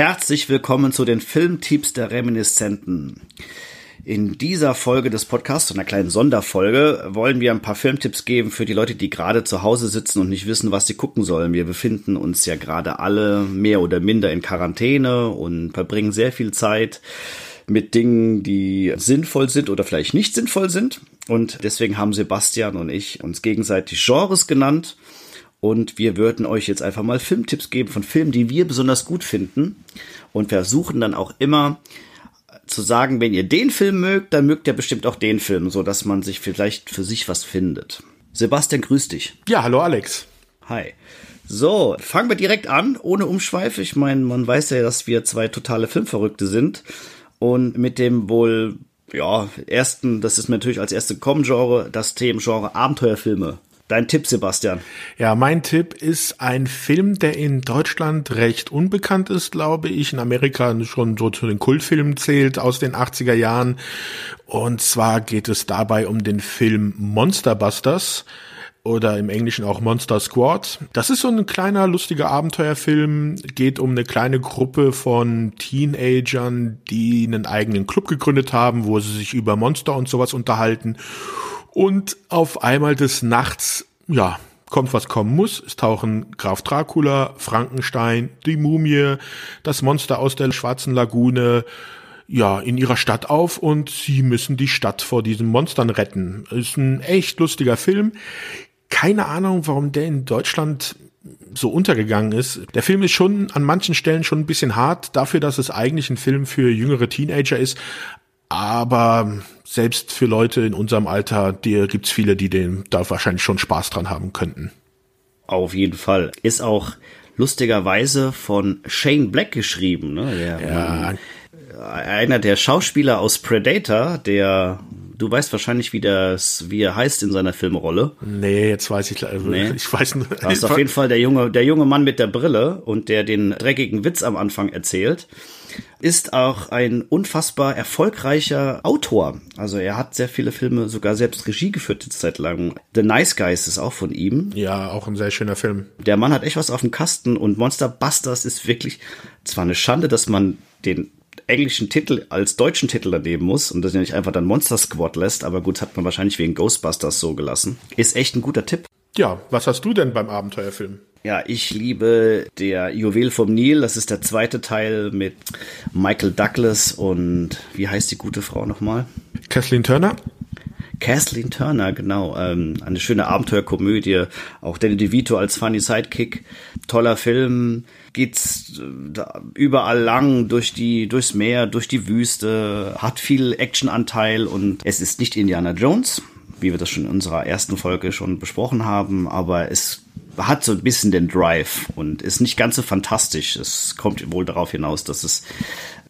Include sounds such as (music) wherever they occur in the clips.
Herzlich willkommen zu den Filmtipps der Reminiszenten. In dieser Folge des Podcasts, einer kleinen Sonderfolge, wollen wir ein paar Filmtipps geben für die Leute, die gerade zu Hause sitzen und nicht wissen, was sie gucken sollen. Wir befinden uns ja gerade alle mehr oder minder in Quarantäne und verbringen sehr viel Zeit mit Dingen, die sinnvoll sind oder vielleicht nicht sinnvoll sind. Und deswegen haben Sebastian und ich uns gegenseitig Genres genannt und wir würden euch jetzt einfach mal Filmtipps geben von Filmen, die wir besonders gut finden. Und versuchen dann auch immer zu sagen, wenn ihr den Film mögt, dann mögt ihr bestimmt auch den Film, so dass man sich vielleicht für sich was findet. Sebastian, grüß dich. Ja, hallo Alex. Hi. So, fangen wir direkt an, ohne Umschweife. Ich meine, man weiß ja, dass wir zwei totale Filmverrückte sind. Und mit dem wohl, ja, ersten, das ist natürlich als erste Com-Genre, das Themengenre Abenteuerfilme Dein Tipp, Sebastian. Ja, mein Tipp ist ein Film, der in Deutschland recht unbekannt ist, glaube ich. In Amerika schon so zu den Kultfilmen zählt aus den 80er Jahren. Und zwar geht es dabei um den Film Monster Busters oder im Englischen auch Monster Squad. Das ist so ein kleiner, lustiger Abenteuerfilm, geht um eine kleine Gruppe von Teenagern, die einen eigenen Club gegründet haben, wo sie sich über Monster und sowas unterhalten. Und auf einmal des Nachts, ja, kommt was kommen muss. Es tauchen Graf Dracula, Frankenstein, die Mumie, das Monster aus der schwarzen Lagune, ja, in ihrer Stadt auf und sie müssen die Stadt vor diesen Monstern retten. Ist ein echt lustiger Film. Keine Ahnung, warum der in Deutschland so untergegangen ist. Der Film ist schon an manchen Stellen schon ein bisschen hart, dafür, dass es eigentlich ein Film für jüngere Teenager ist. Aber selbst für Leute in unserem Alter, die gibt's viele, die den da wahrscheinlich schon Spaß dran haben könnten. Auf jeden Fall. Ist auch lustigerweise von Shane Black geschrieben, ne? Der, ja. Einer der Schauspieler aus Predator, der du weißt wahrscheinlich, wie das, wie er heißt in seiner Filmrolle. Nee, jetzt weiß ich, also nee. (laughs) ich weiß nur. Das ist auf jeden Fall der junge, der junge Mann mit der Brille und der den dreckigen Witz am Anfang erzählt ist auch ein unfassbar erfolgreicher Autor. Also er hat sehr viele Filme sogar selbst Regie geführt eine Zeit lang. The Nice Guys ist auch von ihm. Ja, auch ein sehr schöner Film. Der Mann hat echt was auf dem Kasten und Monster Busters ist wirklich zwar eine Schande, dass man den englischen Titel als deutschen Titel daneben muss und das ja nicht einfach dann Monster Squad lässt, aber gut, hat man wahrscheinlich wegen Ghostbusters so gelassen. Ist echt ein guter Tipp. Ja, was hast du denn beim Abenteuerfilm? Ja, ich liebe der Juwel vom Nil. Das ist der zweite Teil mit Michael Douglas und wie heißt die gute Frau nochmal? Kathleen Turner. Kathleen Turner, genau. Ähm, eine schöne Abenteuerkomödie. Auch Danny DeVito als Funny Sidekick. Toller Film. Geht's äh, überall lang durch die, durchs Meer, durch die Wüste. Hat viel Actionanteil und es ist nicht Indiana Jones, wie wir das schon in unserer ersten Folge schon besprochen haben, aber es hat so ein bisschen den Drive und ist nicht ganz so fantastisch. Es kommt wohl darauf hinaus, dass es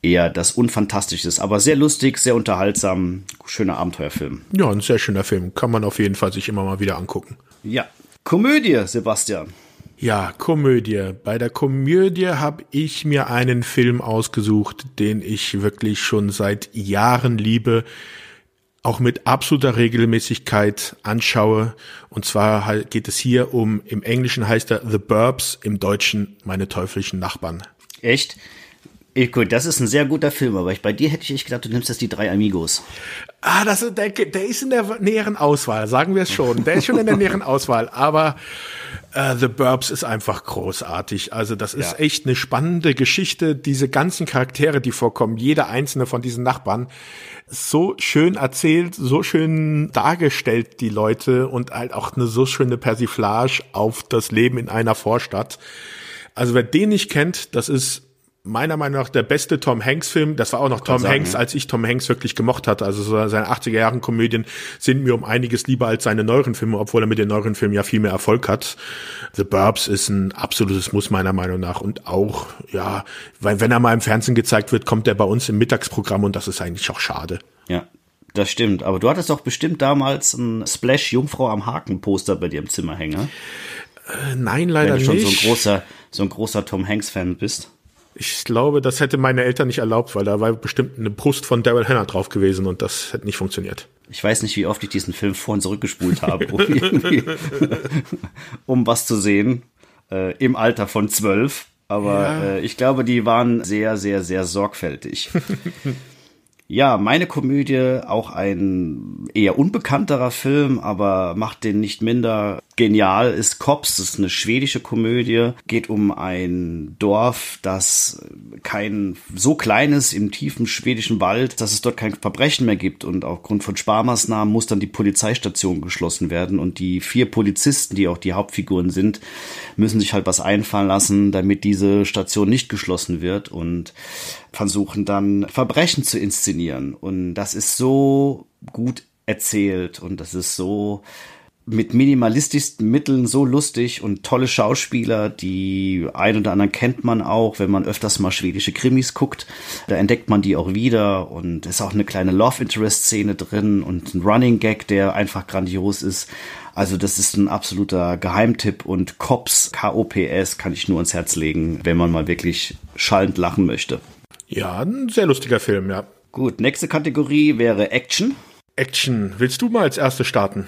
eher das Unfantastische ist, aber sehr lustig, sehr unterhaltsam, schöner Abenteuerfilm. Ja, ein sehr schöner Film. Kann man auf jeden Fall sich immer mal wieder angucken. Ja. Komödie, Sebastian. Ja, Komödie. Bei der Komödie habe ich mir einen Film ausgesucht, den ich wirklich schon seit Jahren liebe auch mit absoluter Regelmäßigkeit anschaue. Und zwar geht es hier um, im Englischen heißt er The Burbs, im Deutschen meine teuflischen Nachbarn. Echt? Gut, das ist ein sehr guter Film, aber ich, bei dir hätte ich echt gedacht, du nimmst jetzt die drei Amigos. Ah, das, der, der ist in der näheren Auswahl, sagen wir es schon. Der ist schon in der näheren Auswahl, aber äh, The Burbs ist einfach großartig. Also das ist ja. echt eine spannende Geschichte. Diese ganzen Charaktere, die vorkommen, jeder einzelne von diesen Nachbarn, so schön erzählt, so schön dargestellt, die Leute und halt auch eine so schöne Persiflage auf das Leben in einer Vorstadt. Also wer den nicht kennt, das ist meiner Meinung nach der beste Tom Hanks Film. Das war auch noch Tom sagen, Hanks, als ich Tom Hanks wirklich gemocht hatte. Also so seine 80er Jahren Komödien sind mir um einiges lieber als seine neueren Filme, obwohl er mit den neueren Filmen ja viel mehr Erfolg hat. The Burbs ist ein absolutes Muss meiner Meinung nach und auch, ja, weil wenn er mal im Fernsehen gezeigt wird, kommt er bei uns im Mittagsprogramm und das ist eigentlich auch schade. Ja, das stimmt. Aber du hattest doch bestimmt damals ein Splash Jungfrau am Haken Poster bei dir im Zimmer hängen. Äh, nein, leider nicht. Wenn du schon nicht. so ein großer, so ein großer Tom Hanks Fan bist. Ich glaube, das hätte meine Eltern nicht erlaubt, weil da war bestimmt eine Brust von Daryl Hannah drauf gewesen und das hätte nicht funktioniert. Ich weiß nicht, wie oft ich diesen Film vor und zurückgespult habe, (laughs) um, was zu sehen. Äh, Im Alter von zwölf. Aber ja. äh, ich glaube, die waren sehr, sehr, sehr sorgfältig. (laughs) Ja, meine Komödie, auch ein eher unbekannterer Film, aber macht den nicht minder genial, ist Cops. Das ist eine schwedische Komödie. Geht um ein Dorf, das kein so klein ist im tiefen schwedischen Wald, dass es dort kein Verbrechen mehr gibt. Und aufgrund von Sparmaßnahmen muss dann die Polizeistation geschlossen werden. Und die vier Polizisten, die auch die Hauptfiguren sind, müssen sich halt was einfallen lassen, damit diese Station nicht geschlossen wird. Und versuchen dann Verbrechen zu inszenieren. Und das ist so gut erzählt und das ist so mit minimalistischsten Mitteln so lustig und tolle Schauspieler, die ein oder anderen kennt man auch, wenn man öfters mal schwedische Krimis guckt. Da entdeckt man die auch wieder und ist auch eine kleine Love Interest Szene drin und ein Running Gag, der einfach grandios ist. Also das ist ein absoluter Geheimtipp und Cops, K-O-P-S, kann ich nur ans Herz legen, wenn man mal wirklich schallend lachen möchte. Ja, ein sehr lustiger Film, ja. Gut, nächste Kategorie wäre Action. Action. Willst du mal als erste starten?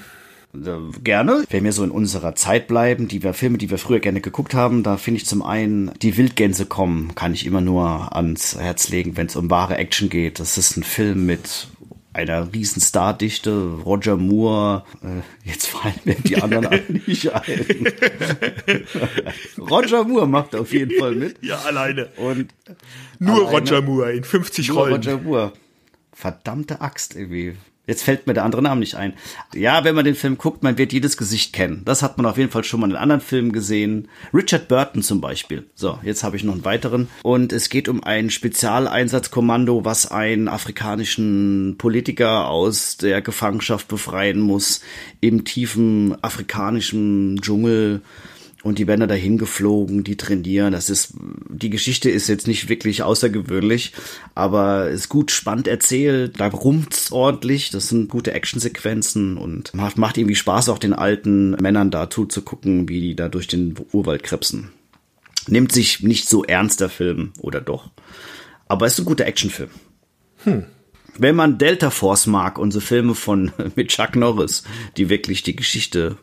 Äh, gerne. Wenn wir so in unserer Zeit bleiben, die wir Filme, die wir früher gerne geguckt haben, da finde ich zum einen die Wildgänse kommen, kann ich immer nur ans Herz legen, wenn es um wahre Action geht. Das ist ein Film mit einer riesen Stardichte, Roger Moore, äh, jetzt fallen mir die anderen (laughs) nicht ein. (laughs) Roger Moore macht auf jeden Fall mit. Ja, alleine. Und nur alleine, Roger Moore in 50 nur Rollen. Roger Moore. Verdammte Axt irgendwie. Jetzt fällt mir der andere Name nicht ein. Ja, wenn man den Film guckt, man wird jedes Gesicht kennen. Das hat man auf jeden Fall schon mal in anderen Filmen gesehen. Richard Burton zum Beispiel. So, jetzt habe ich noch einen weiteren. Und es geht um ein Spezialeinsatzkommando, was einen afrikanischen Politiker aus der Gefangenschaft befreien muss im tiefen afrikanischen Dschungel und die werden da dahin geflogen, die trainieren. Das ist, die Geschichte ist jetzt nicht wirklich außergewöhnlich, aber ist gut spannend erzählt. Da rumpt's ordentlich. Das sind gute Actionsequenzen und macht, macht irgendwie Spaß, auch den alten Männern da zuzugucken, wie die da durch den Urwald krebsen. Nimmt sich nicht so ernst der Film, oder doch? Aber ist ein guter Actionfilm. Hm. Wenn man Delta Force mag, unsere Filme von (laughs) mit Chuck Norris, die wirklich die Geschichte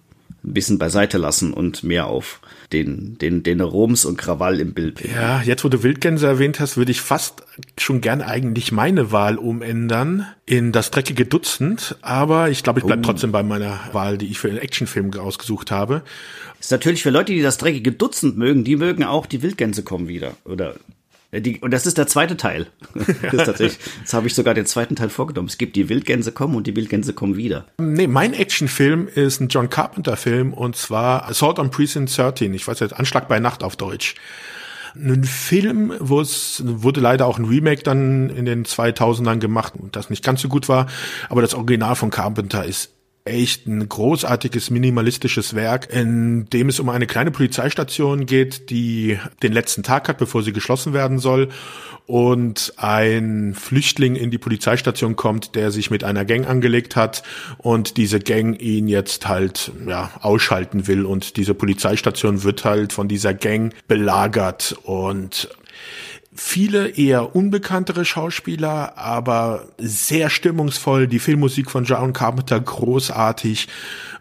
ein bisschen beiseite lassen und mehr auf den, den, den Rums und Krawall im Bild. Ja, jetzt wo du Wildgänse erwähnt hast, würde ich fast schon gern eigentlich meine Wahl umändern in das dreckige Dutzend, aber ich glaube, ich bleib oh. trotzdem bei meiner Wahl, die ich für den Actionfilm ausgesucht habe. Ist natürlich für Leute, die das dreckige Dutzend mögen, die mögen auch die Wildgänse kommen wieder. Oder die, und das ist der zweite Teil. (laughs) Das tatsächlich, jetzt habe ich sogar den zweiten Teil vorgenommen. Es gibt die Wildgänse kommen und die Wildgänse kommen wieder. Nee, mein Actionfilm ist ein John Carpenter-Film und zwar Assault on Precinct 13. Ich weiß jetzt, Anschlag bei Nacht auf Deutsch. Ein Film, wo es wurde leider auch ein Remake dann in den 2000ern gemacht, das nicht ganz so gut war, aber das Original von Carpenter ist echt ein großartiges minimalistisches Werk, in dem es um eine kleine Polizeistation geht, die den letzten Tag hat, bevor sie geschlossen werden soll und ein Flüchtling in die Polizeistation kommt, der sich mit einer Gang angelegt hat und diese Gang ihn jetzt halt ja ausschalten will. Und diese Polizeistation wird halt von dieser Gang belagert und viele eher unbekanntere Schauspieler, aber sehr stimmungsvoll. Die Filmmusik von John Carpenter großartig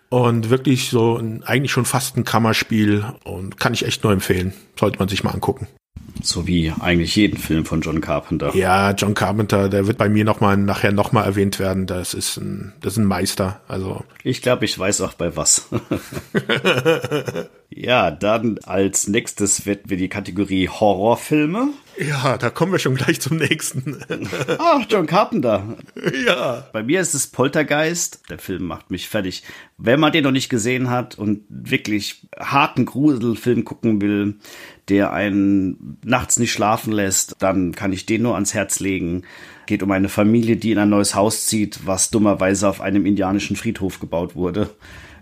und wirklich so ein, eigentlich schon fast ein Kammerspiel und kann ich echt nur empfehlen. Sollte man sich mal angucken. So wie eigentlich jeden Film von John Carpenter. Ja, John Carpenter, der wird bei mir noch mal nachher noch mal erwähnt werden. Das ist ein, das ist ein Meister. Also ich glaube, ich weiß auch bei was. (laughs) ja, dann als nächstes wird wir die Kategorie Horrorfilme. Ja, da kommen wir schon gleich zum nächsten. (laughs) Ach, John Carpenter. Ja. Bei mir ist es Poltergeist. Der Film macht mich fertig. Wenn man den noch nicht gesehen hat und wirklich harten Gruselfilm gucken will, der einen nachts nicht schlafen lässt, dann kann ich den nur ans Herz legen. Geht um eine Familie, die in ein neues Haus zieht, was dummerweise auf einem indianischen Friedhof gebaut wurde.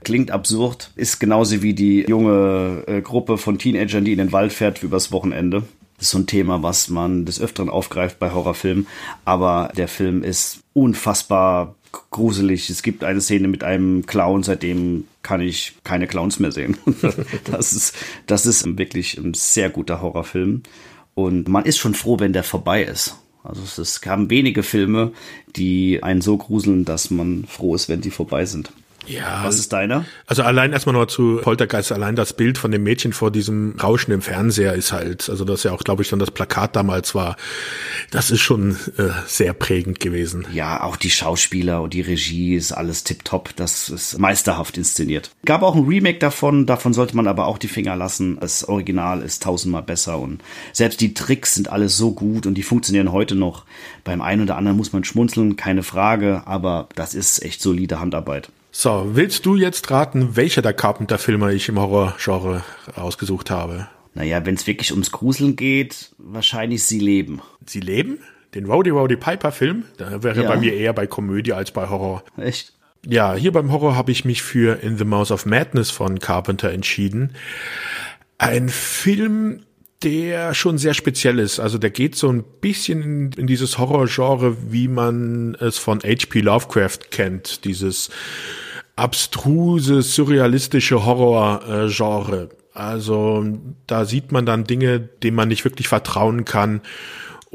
Klingt absurd, ist genauso wie die junge äh, Gruppe von Teenagern, die in den Wald fährt übers Wochenende. Das ist so ein Thema, was man des Öfteren aufgreift bei Horrorfilmen. Aber der Film ist unfassbar gruselig. Es gibt eine Szene mit einem Clown, seitdem kann ich keine Clowns mehr sehen. (laughs) das ist, das ist wirklich ein sehr guter Horrorfilm. Und man ist schon froh, wenn der vorbei ist. Also es haben wenige Filme, die einen so gruseln, dass man froh ist, wenn die vorbei sind. Ja. Was ist deiner? Also allein erstmal noch zu Poltergeist, allein das Bild von dem Mädchen vor diesem Rauschen im Fernseher ist halt, also das ja auch, glaube ich, dann das Plakat damals war, das ist schon äh, sehr prägend gewesen. Ja, auch die Schauspieler und die Regie ist alles tipptopp. Das ist meisterhaft inszeniert. Gab auch ein Remake davon, davon sollte man aber auch die Finger lassen. Das Original ist tausendmal besser und selbst die Tricks sind alles so gut und die funktionieren heute noch. Beim einen oder anderen muss man schmunzeln, keine Frage, aber das ist echt solide Handarbeit. So, willst du jetzt raten, welcher der Carpenter-Filme ich im Horrorgenre ausgesucht habe? Naja, wenn es wirklich ums Gruseln geht, wahrscheinlich Sie leben. Sie leben? Den Rowdy Rowdy Piper Film? Da wäre ja. bei mir eher bei Komödie als bei Horror. Echt? Ja, hier beim Horror habe ich mich für In the Mouth of Madness von Carpenter entschieden. Ein Film, der schon sehr speziell ist. Also der geht so ein bisschen in, in dieses Horrorgenre, wie man es von H.P. Lovecraft kennt. Dieses abstruse, surrealistische Horror-Genre. Also da sieht man dann Dinge, denen man nicht wirklich vertrauen kann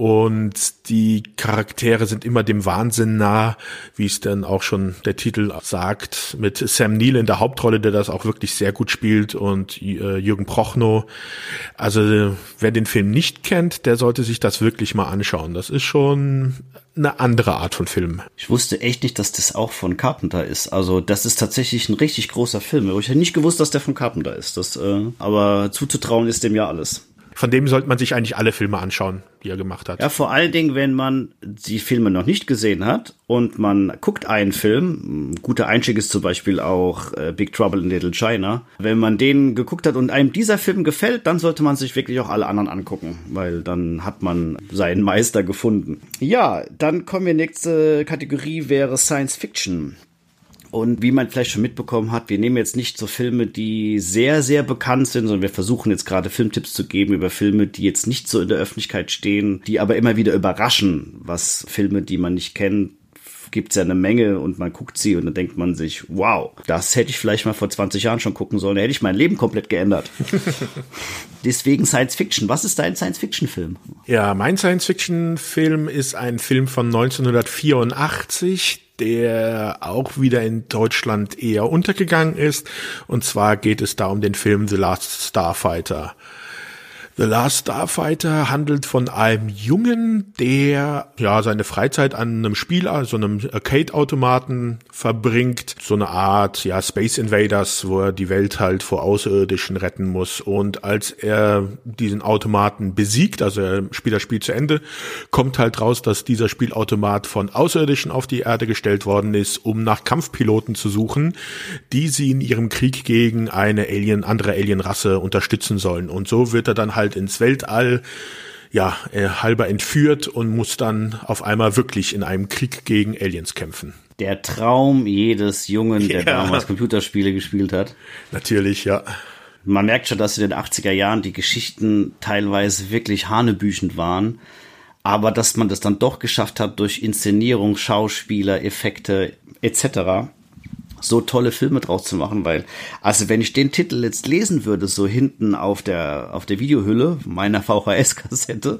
und die Charaktere sind immer dem Wahnsinn nah, wie es dann auch schon der Titel sagt, mit Sam Neill in der Hauptrolle, der das auch wirklich sehr gut spielt und äh, Jürgen Prochnow. Also wer den Film nicht kennt, der sollte sich das wirklich mal anschauen. Das ist schon eine andere Art von Film. Ich wusste echt nicht, dass das auch von Carpenter ist. Also das ist tatsächlich ein richtig großer Film. Ich hätte nicht gewusst, dass der von Carpenter ist. Das, äh, aber zuzutrauen ist dem ja alles. Von dem sollte man sich eigentlich alle Filme anschauen, die er gemacht hat. Ja, vor allen Dingen, wenn man die Filme noch nicht gesehen hat und man guckt einen Film, guter Einstieg ist zum Beispiel auch äh, Big Trouble in Little China. Wenn man den geguckt hat und einem dieser Film gefällt, dann sollte man sich wirklich auch alle anderen angucken, weil dann hat man seinen Meister gefunden. Ja, dann kommen wir nächste Kategorie wäre Science Fiction. Und wie man vielleicht schon mitbekommen hat, wir nehmen jetzt nicht so Filme, die sehr, sehr bekannt sind, sondern wir versuchen jetzt gerade Filmtipps zu geben über Filme, die jetzt nicht so in der Öffentlichkeit stehen, die aber immer wieder überraschen, was Filme, die man nicht kennt, gibt's ja eine Menge und man guckt sie und dann denkt man sich, wow, das hätte ich vielleicht mal vor 20 Jahren schon gucken sollen, da hätte ich mein Leben komplett geändert. (laughs) Deswegen Science Fiction. Was ist dein Science Fiction Film? Ja, mein Science Fiction Film ist ein Film von 1984, der auch wieder in Deutschland eher untergegangen ist. Und zwar geht es da um den Film The Last Starfighter. The Last Starfighter handelt von einem Jungen, der ja seine Freizeit an einem Spiel, also einem Arcade-Automaten verbringt. So eine Art ja Space Invaders, wo er die Welt halt vor Außerirdischen retten muss. Und als er diesen Automaten besiegt, also er spielt das Spiel zu Ende, kommt halt raus, dass dieser Spielautomat von Außerirdischen auf die Erde gestellt worden ist, um nach Kampfpiloten zu suchen, die sie in ihrem Krieg gegen eine Alien, andere Alienrasse unterstützen sollen. Und so wird er dann halt halt ins Weltall, ja, äh, halber entführt und muss dann auf einmal wirklich in einem Krieg gegen Aliens kämpfen. Der Traum jedes Jungen, der ja. damals Computerspiele gespielt hat. Natürlich, ja. Man merkt schon, dass in den 80er Jahren die Geschichten teilweise wirklich hanebüchend waren. Aber dass man das dann doch geschafft hat durch Inszenierung, Schauspieler, Effekte etc so tolle Filme draus zu machen, weil, also wenn ich den Titel jetzt lesen würde, so hinten auf der, auf der Videohülle meiner (laughs) VHS-Kassette,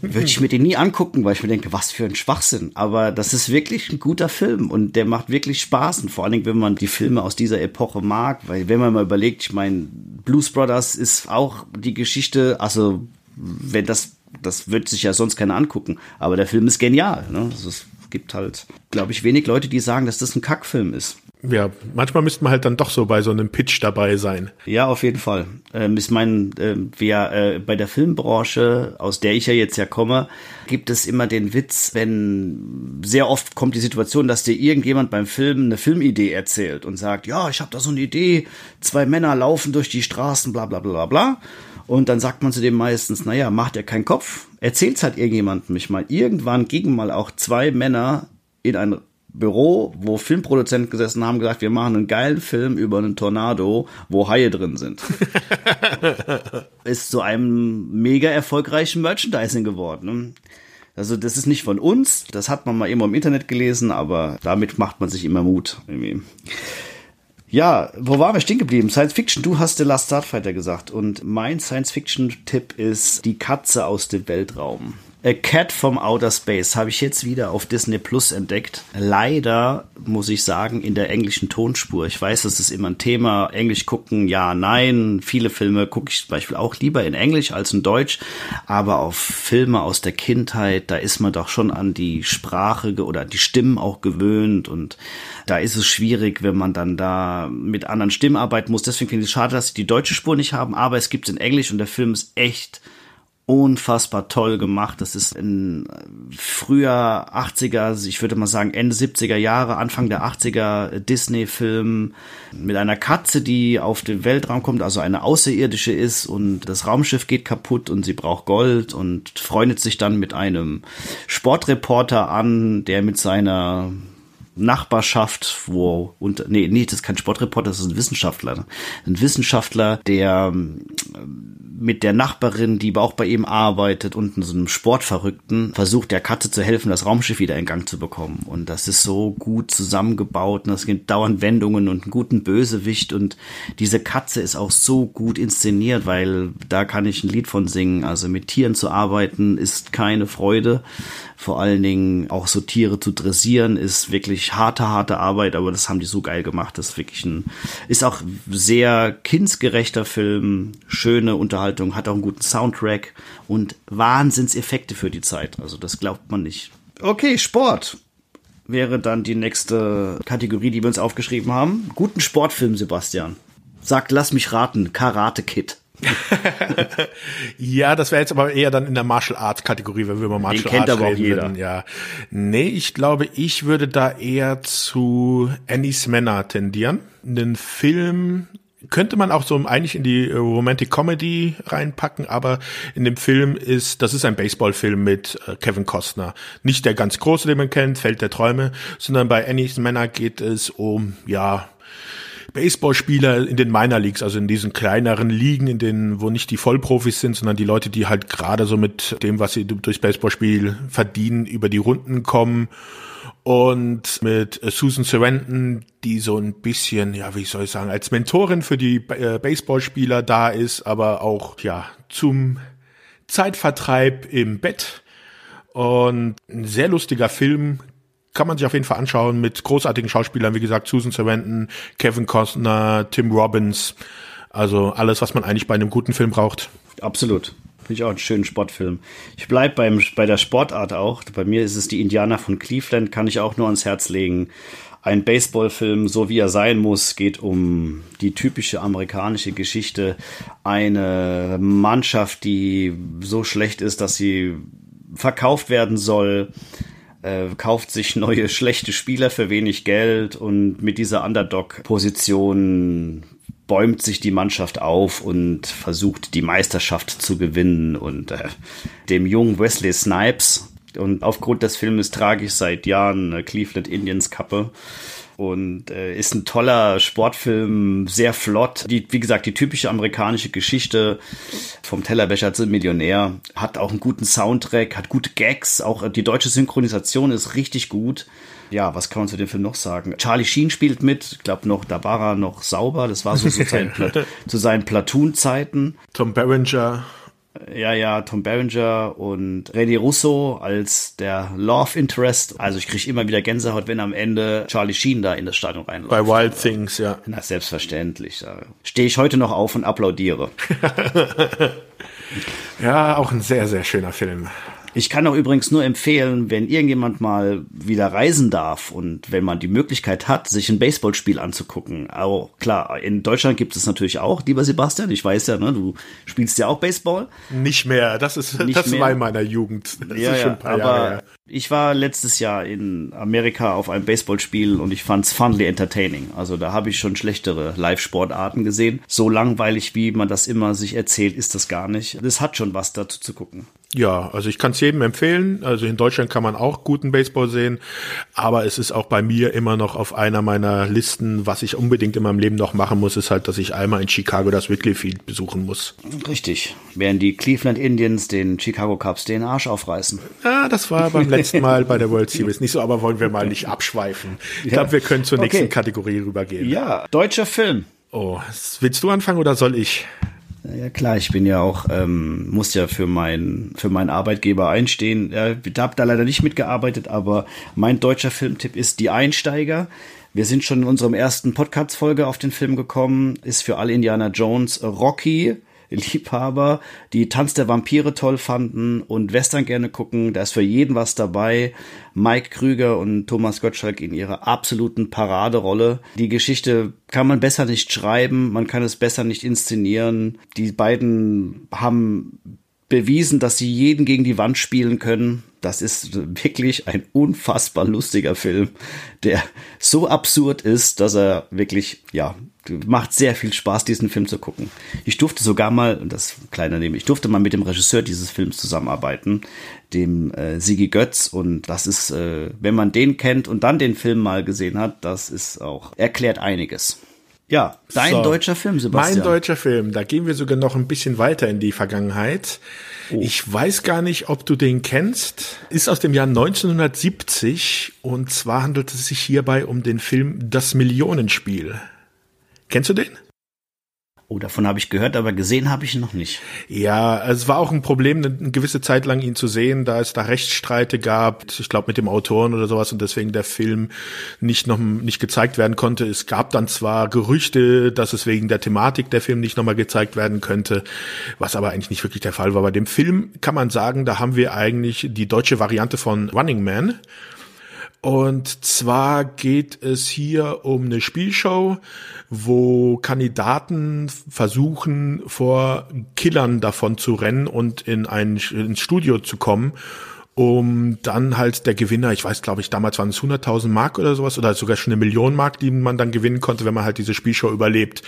würde ich mir den nie angucken, weil ich mir denke, was für ein Schwachsinn. Aber das ist wirklich ein guter Film und der macht wirklich Spaß und vor allen Dingen, wenn man die Filme aus dieser Epoche mag, weil wenn man mal überlegt, ich meine, Blues Brothers ist auch die Geschichte, also wenn das, das wird sich ja sonst keiner angucken, aber der Film ist genial, ne? Also es gibt halt, glaube ich, wenig Leute, die sagen, dass das ein Kackfilm ist ja, manchmal müsste man halt dann doch so bei so einem Pitch dabei sein. Ja, auf jeden Fall. Ähm, ich meine, äh, wir äh, bei der Filmbranche, aus der ich ja jetzt ja komme, gibt es immer den Witz, wenn sehr oft kommt die Situation, dass dir irgendjemand beim Film eine Filmidee erzählt und sagt, ja, ich habe da so eine Idee, zwei Männer laufen durch die Straßen, bla bla bla bla. Und dann sagt man zu dem meistens, naja, macht er keinen Kopf, erzählt's halt irgendjemandem. Ich meine, irgendwann gingen mal auch zwei Männer in ein Büro, wo Filmproduzenten gesessen haben, gesagt, wir machen einen geilen Film über einen Tornado, wo Haie drin sind. (laughs) ist zu einem mega erfolgreichen Merchandising geworden. Also das ist nicht von uns, das hat man mal immer im Internet gelesen, aber damit macht man sich immer Mut. Irgendwie. Ja, wo waren wir stehen geblieben? Science Fiction. Du hast The Last Starfighter gesagt und mein Science Fiction Tipp ist Die Katze aus dem Weltraum. A Cat from Outer Space habe ich jetzt wieder auf Disney Plus entdeckt. Leider muss ich sagen, in der englischen Tonspur. Ich weiß, das ist immer ein Thema. Englisch gucken, ja, nein. Viele Filme gucke ich zum Beispiel auch lieber in Englisch als in Deutsch. Aber auf Filme aus der Kindheit, da ist man doch schon an die Sprache oder die Stimmen auch gewöhnt. Und da ist es schwierig, wenn man dann da mit anderen Stimmen arbeiten muss. Deswegen finde ich es schade, dass sie die deutsche Spur nicht haben. Aber es gibt es in Englisch und der Film ist echt unfassbar toll gemacht. Das ist in früher 80er, ich würde mal sagen Ende 70er Jahre, Anfang der 80er Disney-Film mit einer Katze, die auf den Weltraum kommt, also eine Außerirdische ist und das Raumschiff geht kaputt und sie braucht Gold und freundet sich dann mit einem Sportreporter an, der mit seiner Nachbarschaft, wo und nee, nee, das ist kein Sportreporter, das ist ein Wissenschaftler. Ein Wissenschaftler, der mit der Nachbarin, die auch bei ihm arbeitet und so einem Sportverrückten, versucht der Katze zu helfen, das Raumschiff wieder in Gang zu bekommen. Und das ist so gut zusammengebaut und es gibt dauernd Wendungen und einen guten Bösewicht und diese Katze ist auch so gut inszeniert, weil da kann ich ein Lied von singen. Also mit Tieren zu arbeiten ist keine Freude. Vor allen Dingen auch so Tiere zu dressieren ist wirklich harte, harte Arbeit, aber das haben die so geil gemacht. Das ist wirklich ein, ist auch sehr kindsgerechter Film, schöne Unterhaltung, hat auch einen guten Soundtrack und Wahnsinnseffekte für die Zeit. Also das glaubt man nicht. Okay, Sport wäre dann die nächste Kategorie, die wir uns aufgeschrieben haben. Guten Sportfilm, Sebastian. Sagt, lass mich raten, Karate Kid. Ja, das wäre jetzt aber eher dann in der Martial Arts Kategorie, wenn wir über Martial Den kennt Arts aber reden auch jeder. würden. Ja, nee, ich glaube, ich würde da eher zu Annie's Männer tendieren. Den Film könnte man auch so eigentlich in die äh, Romantic Comedy reinpacken, aber in dem Film ist, das ist ein Baseballfilm mit äh, Kevin Costner. Nicht der ganz große, den man kennt, Feld der Träume, sondern bei Annie's Männer geht es um, ja, Baseballspieler in den Minor Leagues, also in diesen kleineren Ligen, in denen, wo nicht die Vollprofis sind, sondern die Leute, die halt gerade so mit dem, was sie durchs Baseballspiel verdienen, über die Runden kommen. Und mit Susan Sarandon, die so ein bisschen, ja, wie soll ich sagen, als Mentorin für die äh, Baseballspieler da ist, aber auch, ja, zum Zeitvertreib im Bett. Und ein sehr lustiger Film, kann man sich auf jeden Fall anschauen mit großartigen Schauspielern, wie gesagt, Susan Sarandon, Kevin Costner, Tim Robbins. Also alles, was man eigentlich bei einem guten Film braucht. Absolut. Finde ich auch einen schönen Sportfilm. Ich bleib beim, bei der Sportart auch. Bei mir ist es die Indianer von Cleveland, kann ich auch nur ans Herz legen. Ein Baseballfilm, so wie er sein muss, geht um die typische amerikanische Geschichte. Eine Mannschaft, die so schlecht ist, dass sie verkauft werden soll äh, kauft sich neue schlechte Spieler für wenig Geld und mit dieser Underdog-Position bäumt sich die Mannschaft auf und versucht die Meisterschaft zu gewinnen und äh, dem jungen Wesley Snipes. Und aufgrund des Filmes trage ich seit Jahren eine Cleveland Indians Kappe und äh, ist ein toller Sportfilm, sehr flott. Die, wie gesagt, die typische amerikanische Geschichte vom Tellerbecher zum Millionär hat auch einen guten Soundtrack, hat gute Gags, auch die deutsche Synchronisation ist richtig gut. Ja, was kann man zu dem Film noch sagen? Charlie Sheen spielt mit, ich glaube noch, da war er noch sauber, das war so zu seinen, (laughs) zu seinen Platoon-Zeiten. Tom Berenger. Ja, ja, Tom Berenger und René Russo als der Love Interest. Also ich kriege immer wieder Gänsehaut, wenn am Ende Charlie Sheen da in das Stadion reinläuft. Bei Wild Things, ja. Na, selbstverständlich. Da stehe ich heute noch auf und applaudiere. (laughs) ja, auch ein sehr, sehr schöner Film. Ich kann auch übrigens nur empfehlen, wenn irgendjemand mal wieder reisen darf und wenn man die Möglichkeit hat, sich ein Baseballspiel anzugucken. Auch klar, in Deutschland gibt es natürlich auch, lieber Sebastian, ich weiß ja, ne, du spielst ja auch Baseball. Nicht mehr, das ist Nicht das mehr. war in meiner Jugend. Das ja, ist schon ein paar aber Jahre her. Ich war letztes Jahr in Amerika auf einem Baseballspiel und ich fand's funly entertaining. Also da habe ich schon schlechtere Live-Sportarten gesehen. So langweilig, wie man das immer sich erzählt, ist das gar nicht. Das hat schon was dazu zu gucken. Ja, also ich kann es jedem empfehlen. Also in Deutschland kann man auch guten Baseball sehen, aber es ist auch bei mir immer noch auf einer meiner Listen, was ich unbedingt in meinem Leben noch machen muss, ist halt, dass ich einmal in Chicago das Wrigley Field besuchen muss. Richtig. Während die Cleveland Indians den Chicago Cubs den Arsch aufreißen. Ja, das war beim letzten Mal bei der World Series nicht so, aber wollen wir mal nicht abschweifen. Ich glaube, wir können zur nächsten okay. Kategorie rübergehen. Ja, deutscher Film. Oh, willst du anfangen oder soll ich? Ja klar, ich bin ja auch, ähm, muss ja für mein, für meinen Arbeitgeber einstehen. Ja, ich habe da leider nicht mitgearbeitet, aber mein deutscher Filmtipp ist Die Einsteiger. Wir sind schon in unserem ersten Podcast-Folge auf den Film gekommen. Ist für alle Indiana Jones Rocky Liebhaber, die Tanz der Vampire toll fanden und Western gerne gucken. Da ist für jeden was dabei. Mike Krüger und Thomas Gottschalk in ihrer absoluten Paraderolle. Die Geschichte kann man besser nicht schreiben, man kann es besser nicht inszenieren. Die beiden haben bewiesen, dass sie jeden gegen die Wand spielen können. Das ist wirklich ein unfassbar lustiger Film, der so absurd ist, dass er wirklich, ja, macht sehr viel Spaß, diesen Film zu gucken. Ich durfte sogar mal, das kleine Neben, ich durfte mal mit dem Regisseur dieses Films zusammenarbeiten, dem äh, Sigi Götz. Und das ist, äh, wenn man den kennt und dann den Film mal gesehen hat, das ist auch, erklärt einiges. Ja, dein so, deutscher Film, Sebastian. Mein deutscher Film, da gehen wir sogar noch ein bisschen weiter in die Vergangenheit. Oh. Ich weiß gar nicht, ob du den kennst. Ist aus dem Jahr 1970 und zwar handelt es sich hierbei um den Film Das Millionenspiel. Kennst du den? Oh, davon habe ich gehört, aber gesehen habe ich ihn noch nicht. Ja, es war auch ein Problem, eine gewisse Zeit lang ihn zu sehen, da es da Rechtsstreite gab, ich glaube mit dem Autoren oder sowas und deswegen der Film nicht noch nicht gezeigt werden konnte. Es gab dann zwar Gerüchte, dass es wegen der Thematik der Film nicht nochmal gezeigt werden könnte, was aber eigentlich nicht wirklich der Fall war. Bei dem Film kann man sagen, da haben wir eigentlich die deutsche Variante von Running Man. Und zwar geht es hier um eine Spielshow, wo Kandidaten versuchen, vor Killern davon zu rennen und in ein ins Studio zu kommen, um dann halt der Gewinner, ich weiß, glaube ich, damals waren es 100.000 Mark oder sowas oder sogar schon eine Million Mark, die man dann gewinnen konnte, wenn man halt diese Spielshow überlebt.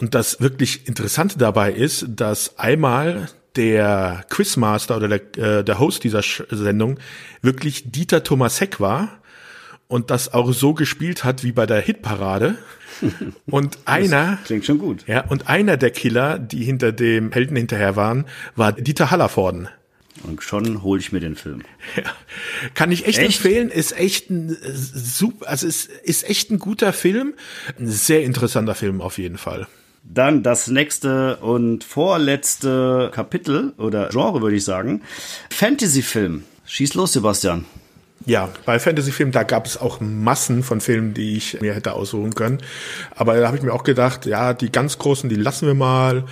Und das wirklich Interessante dabei ist, dass einmal der Quizmaster oder der, äh, der Host dieser Sendung wirklich Dieter Thomas Heck war und das auch so gespielt hat wie bei der Hitparade. (laughs) Und einer, das klingt schon gut. Ja, und einer der Killer, die hinter dem Helden hinterher waren, war Dieter Hallervorden. Und schon hole ich mir den Film. (laughs) Ja. Kann ich echt, echt, empfehlen, ist echt ein äh, super, also ist, ist echt ein guter Film. Ein sehr interessanter Film auf jeden Fall. Dann das nächste und vorletzte Kapitel oder Genre, würde ich sagen. Fantasy-Film. Schieß los, Sebastian. Ja, bei Fantasy-Filmen, da gab es auch Massen von Filmen, die ich mir hätte aussuchen können. Aber da habe ich mir auch gedacht, ja, die ganz großen, die lassen wir mal.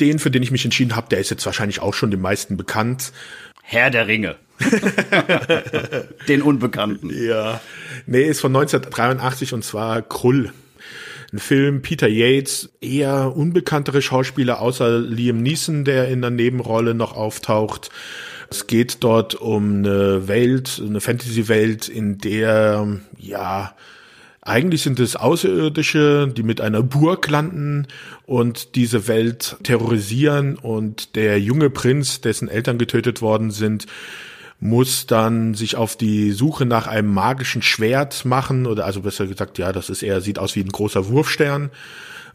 Den, für den ich mich entschieden habe, der ist jetzt wahrscheinlich auch schon den meisten bekannt. Herr der Ringe. (laughs) den Unbekannten. Ja. Nee, ist von 1983 und zwar Krull ein Film, Peter Yates, eher unbekanntere Schauspieler außer Liam Neeson, der in der Nebenrolle noch auftaucht. Es geht dort um eine Welt, eine Fantasy-Welt, in der, ja, eigentlich sind es Außerirdische, die mit einer Burg landen und diese Welt terrorisieren und der junge Prinz, dessen Eltern getötet worden sind, muss dann sich auf die Suche nach einem magischen Schwert machen oder also besser gesagt, ja, das ist eher sieht aus wie ein großer Wurfstern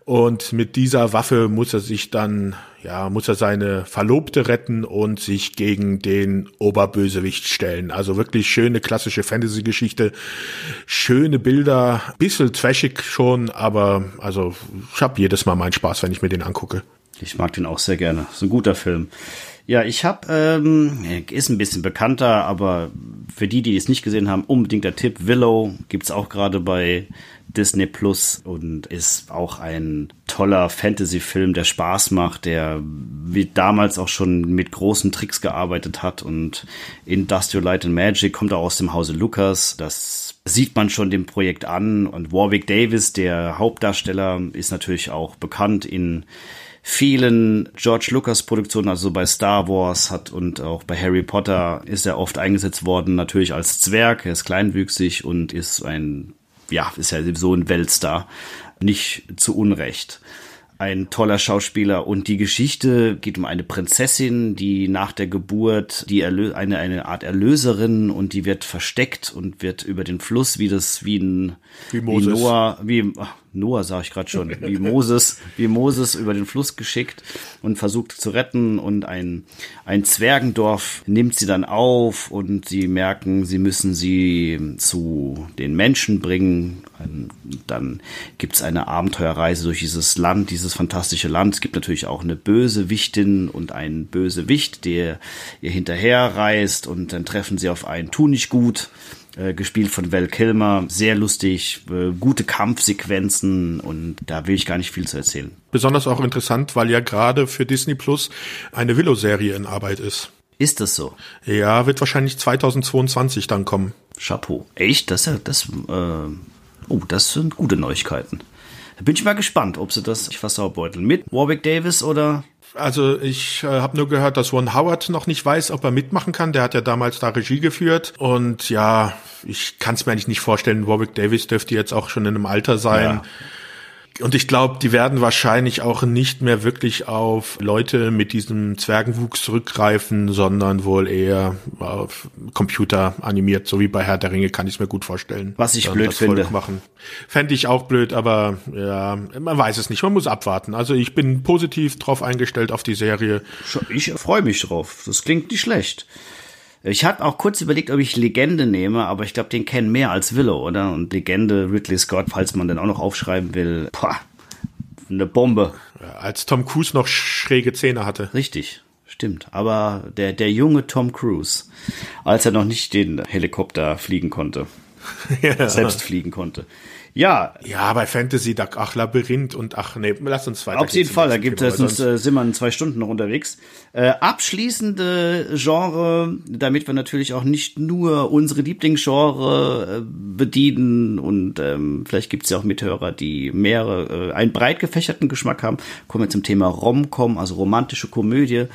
und mit dieser Waffe muss er sich dann, ja, muss er seine Verlobte retten und sich gegen den Oberbösewicht stellen. Also wirklich schöne klassische Fantasy-Geschichte. Schöne Bilder, bisschen trashig schon, aber also ich habe jedes Mal meinen Spaß, wenn ich mir den angucke. Ich mag den auch sehr gerne. Ist ein guter Film. Ja, ich habe, ähm, ist ein bisschen bekannter, aber für die, die es nicht gesehen haben, unbedingt der Tipp. Willow gibt's auch gerade bei Disney Plus und ist auch ein toller Fantasy-Film, der Spaß macht, der wie damals auch schon mit großen Tricks gearbeitet hat und Industrial Light and Magic kommt auch aus dem Hause Lucas. Das sieht man schon dem Projekt an und Warwick Davis, der Hauptdarsteller, ist natürlich auch bekannt in vielen George Lucas Produktionen, also bei Star Wars hat und auch bei Harry Potter ist er oft eingesetzt worden, natürlich als Zwerg. Er ist kleinwüchsig und ist ein, ja, ist ja so ein Weltstar. Nicht zu Unrecht ein toller Schauspieler und die Geschichte geht um eine Prinzessin, die nach der Geburt die Erlö eine eine Art Erlöserin und die wird versteckt und wird über den Fluss wie das wie ein wie, Moses. wie Noah wie Noah sage ich gerade schon, wie Moses, wie Moses über den Fluss geschickt und versucht zu retten und ein, ein Zwergendorf nimmt sie dann auf und sie merken, sie müssen sie zu den Menschen bringen. Dann gibt's eine Abenteuerreise durch dieses Land, dieses fantastische Land. Es gibt natürlich auch eine Bösewichtin und einen Bösewicht, der ihr hinterher reist und dann treffen sie auf einen Tu nicht gut äh, gespielt von Val Kilmer. Sehr lustig, äh, gute Kampfsequenzen und da will ich gar nicht viel zu erzählen. Besonders auch interessant, weil ja gerade für Disney Plus eine Willow-Serie in Arbeit ist. Ist das so? Ja, wird wahrscheinlich 2022 dann kommen. Chapeau. Echt? Das, das, äh, oh, das sind gute Neuigkeiten. Da bin ich mal gespannt, ob sie das versaubeuten. Mit Warwick Davis oder also ich äh, habe nur gehört, dass Ron Howard noch nicht weiß, ob er mitmachen kann. Der hat ja damals da Regie geführt. Und ja, ich kann es mir eigentlich nicht vorstellen. Warwick Davis dürfte jetzt auch schon in einem Alter sein. Ja und ich glaube, die werden wahrscheinlich auch nicht mehr wirklich auf Leute mit diesem Zwergenwuchs zurückgreifen, sondern wohl eher auf Computer animiert, so wie bei Herr der Ringe, kann ich es mir gut vorstellen. Was ich blöd finde. Machen. Fände ich auch blöd, aber ja, man weiß es nicht, man muss abwarten. Also ich bin positiv drauf eingestellt auf die Serie. Ich freue mich drauf, das klingt nicht schlecht. Ich hatte auch kurz überlegt, ob ich Legende nehme, aber ich glaube, den kennen mehr als Willow, oder? Und Legende, Ridley Scott, falls man den auch noch aufschreiben will, boah, eine Bombe. Als Tom Cruise noch schräge Zähne hatte. Richtig, stimmt. Aber der, der junge Tom Cruise, als er noch nicht den Helikopter fliegen konnte, (laughs) ja. selbst fliegen konnte. Ja. Ja, bei Fantasy, da, ach, Labyrinth und ach, nee, lass uns weiter. Auf jeden Fall, da gibt es, sonst äh, sind wir in zwei Stunden noch unterwegs. Äh, abschließende Genre, damit wir natürlich auch nicht nur unsere Lieblingsgenre äh, bedienen und ähm, vielleicht gibt es ja auch Mithörer, die mehrere, äh, einen breit gefächerten Geschmack haben. Kommen wir zum Thema Rom-Com, also romantische Komödie.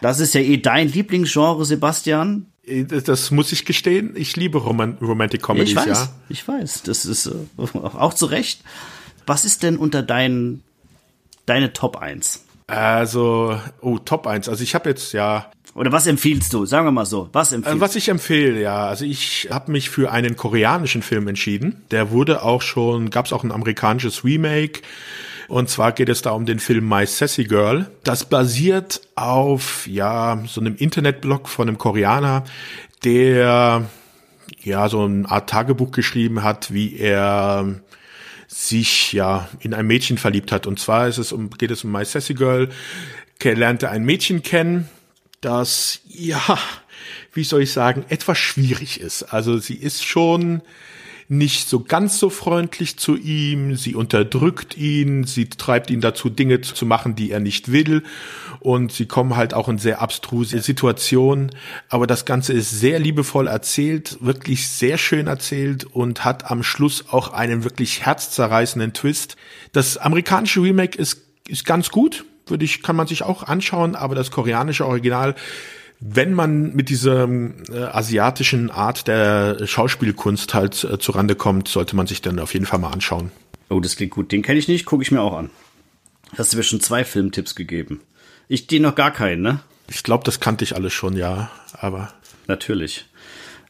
Das ist ja eh dein Lieblingsgenre, Sebastian. Das muss ich gestehen. Ich liebe Roman Romantic Comedies, ich weiß, ja. Ich weiß, das ist äh, auch zu Recht. Was ist denn unter deinen deine Top 1? Also, oh, Top 1. Also ich habe jetzt ja oder was empfiehlst du? Sagen wir mal so. Was empfiehlst du? Was ich empfehle, ja. Also ich habe mich für einen koreanischen Film entschieden. Der wurde auch schon, gab es auch ein amerikanisches Remake. Und zwar geht es da um den Film My Sassy Girl. Das basiert auf, ja, so einem Internetblog von einem Koreaner, der, ja, so eine Art Tagebuch geschrieben hat, wie er sich, ja, in ein Mädchen verliebt hat. Und zwar ist es um, geht es um My Sassy Girl. Er lernte ein Mädchen kennen, das, ja, wie soll ich sagen, etwas schwierig ist. Also sie ist schon, nicht so ganz so freundlich zu ihm, sie unterdrückt ihn, sie treibt ihn dazu, Dinge zu machen, die er nicht will. Und sie kommen halt auch in sehr abstruse Situationen, aber das Ganze ist sehr liebevoll erzählt, wirklich sehr schön erzählt und hat am Schluss auch einen wirklich herzzerreißenden Twist. Das amerikanische Remake ist, ist ganz gut, würde ich, kann man sich auch anschauen, aber das koreanische Original wenn man mit dieser äh, asiatischen Art der Schauspielkunst halt äh, zurande kommt, sollte man sich dann auf jeden Fall mal anschauen. Oh, das klingt gut. Den kenne ich nicht, gucke ich mir auch an. Hast du mir schon zwei Filmtipps gegeben? Ich dir noch gar keinen, ne? Ich glaube, das kannte ich alles schon, ja, aber. Natürlich.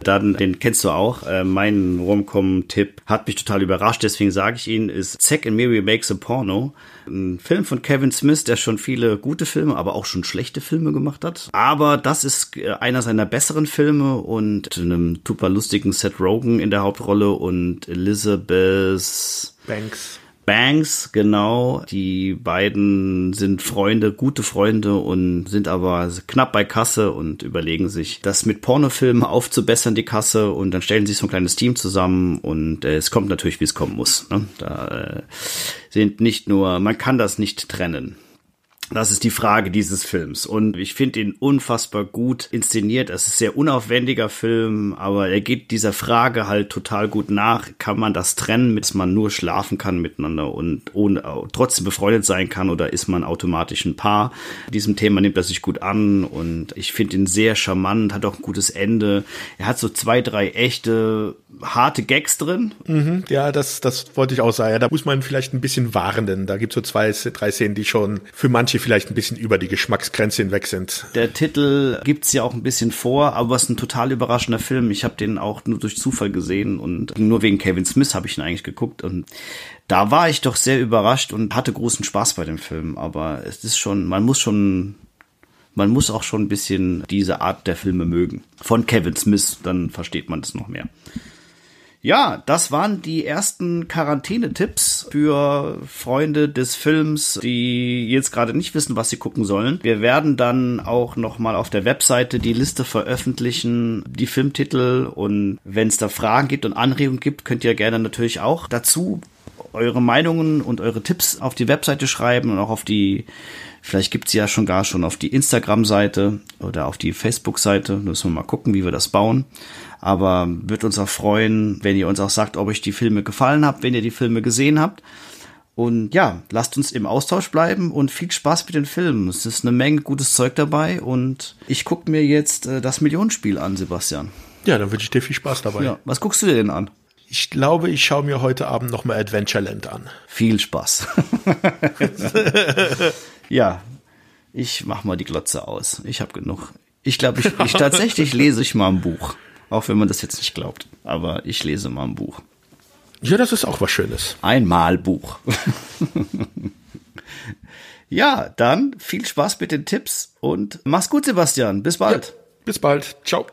Dann, den kennst du auch. Äh, mein Romcom-Tipp hat mich total überrascht, deswegen sage ich ihn, ist Zack and Mary Makes a Porno. Ein Film von Kevin Smith, der schon viele gute Filme, aber auch schon schlechte Filme gemacht hat. Aber das ist äh, einer seiner besseren Filme und einem super lustigen Seth Rogen in der Hauptrolle und Elizabeth Banks. Banks, genau. Die beiden sind Freunde, gute Freunde und sind aber knapp bei Kasse und überlegen sich, das mit Pornofilmen aufzubessern, die Kasse. Und dann stellen sie so ein kleines Team zusammen und äh, es kommt natürlich, wie es kommen muss. Ne? Da äh, sind nicht nur, man kann das nicht trennen. Das ist die Frage dieses Films. Und ich finde ihn unfassbar gut inszeniert. Es ist ein sehr unaufwendiger Film, aber er geht dieser Frage halt total gut nach. Kann man das trennen, dass man nur schlafen kann miteinander und ohne, trotzdem befreundet sein kann oder ist man automatisch ein Paar? Diesem Thema nimmt er sich gut an und ich finde ihn sehr charmant, hat auch ein gutes Ende. Er hat so zwei, drei echte harte Gags drin. Mhm, ja, das, das wollte ich auch sagen. Ja, da muss man vielleicht ein bisschen warnen. Da gibt es so zwei, drei Szenen, die schon für manche manche vielleicht ein bisschen über die Geschmacksgrenze hinweg sind. Der Titel gibt's ja auch ein bisschen vor, aber es ist ein total überraschender Film. Ich habe den auch nur durch Zufall gesehen und nur wegen Kevin Smith habe ich ihn eigentlich geguckt und da war ich doch sehr überrascht und hatte großen Spaß bei dem Film. Aber es ist schon, man muss schon man muss auch schon ein bisschen diese Art der Filme mögen. Von Kevin Smith, dann versteht man das noch mehr. Ja, das waren die ersten Quarantänetipps für Freunde des Films, die jetzt gerade nicht wissen, was sie gucken sollen. Wir werden dann auch noch mal auf der Webseite die Liste veröffentlichen, die Filmtitel und wenn es da Fragen gibt und Anregungen gibt, könnt ihr gerne natürlich auch dazu eure Meinungen und eure Tipps auf die Webseite schreiben und auch auf die Vielleicht gibt's ja schon gar schon auf die Instagram-Seite oder auf die Facebook-Seite. Müssen wir mal gucken, wie wir das bauen. Aber wird uns auch freuen, wenn ihr uns auch sagt, ob euch die Filme gefallen habt, wenn ihr die Filme gesehen habt. Und ja, lasst uns im Austausch bleiben und viel Spaß mit den Filmen. Es ist eine Menge gutes Zeug dabei und ich gucke mir jetzt äh, das Millionenspiel an, Sebastian. Ja, dann wünsche ich dir viel Spaß dabei. Ja, was guckst du dir denn an? Ich glaube, ich schaue mir heute Abend nochmal Adventureland an. Viel Spaß. (laughs) Ja, ich mach mal die Glotze aus. Ich habe genug. Ich glaube, ich, ich tatsächlich lese ich mal ein Buch. Auch wenn man das jetzt nicht glaubt. Aber ich lese mal ein Buch. Ja, das ist auch was Schönes. Ein Malbuch. ja, dann viel Spaß mit den Tipps und mach's gut, Sebastian. Bis bald. Ja, bis bald. Ciao.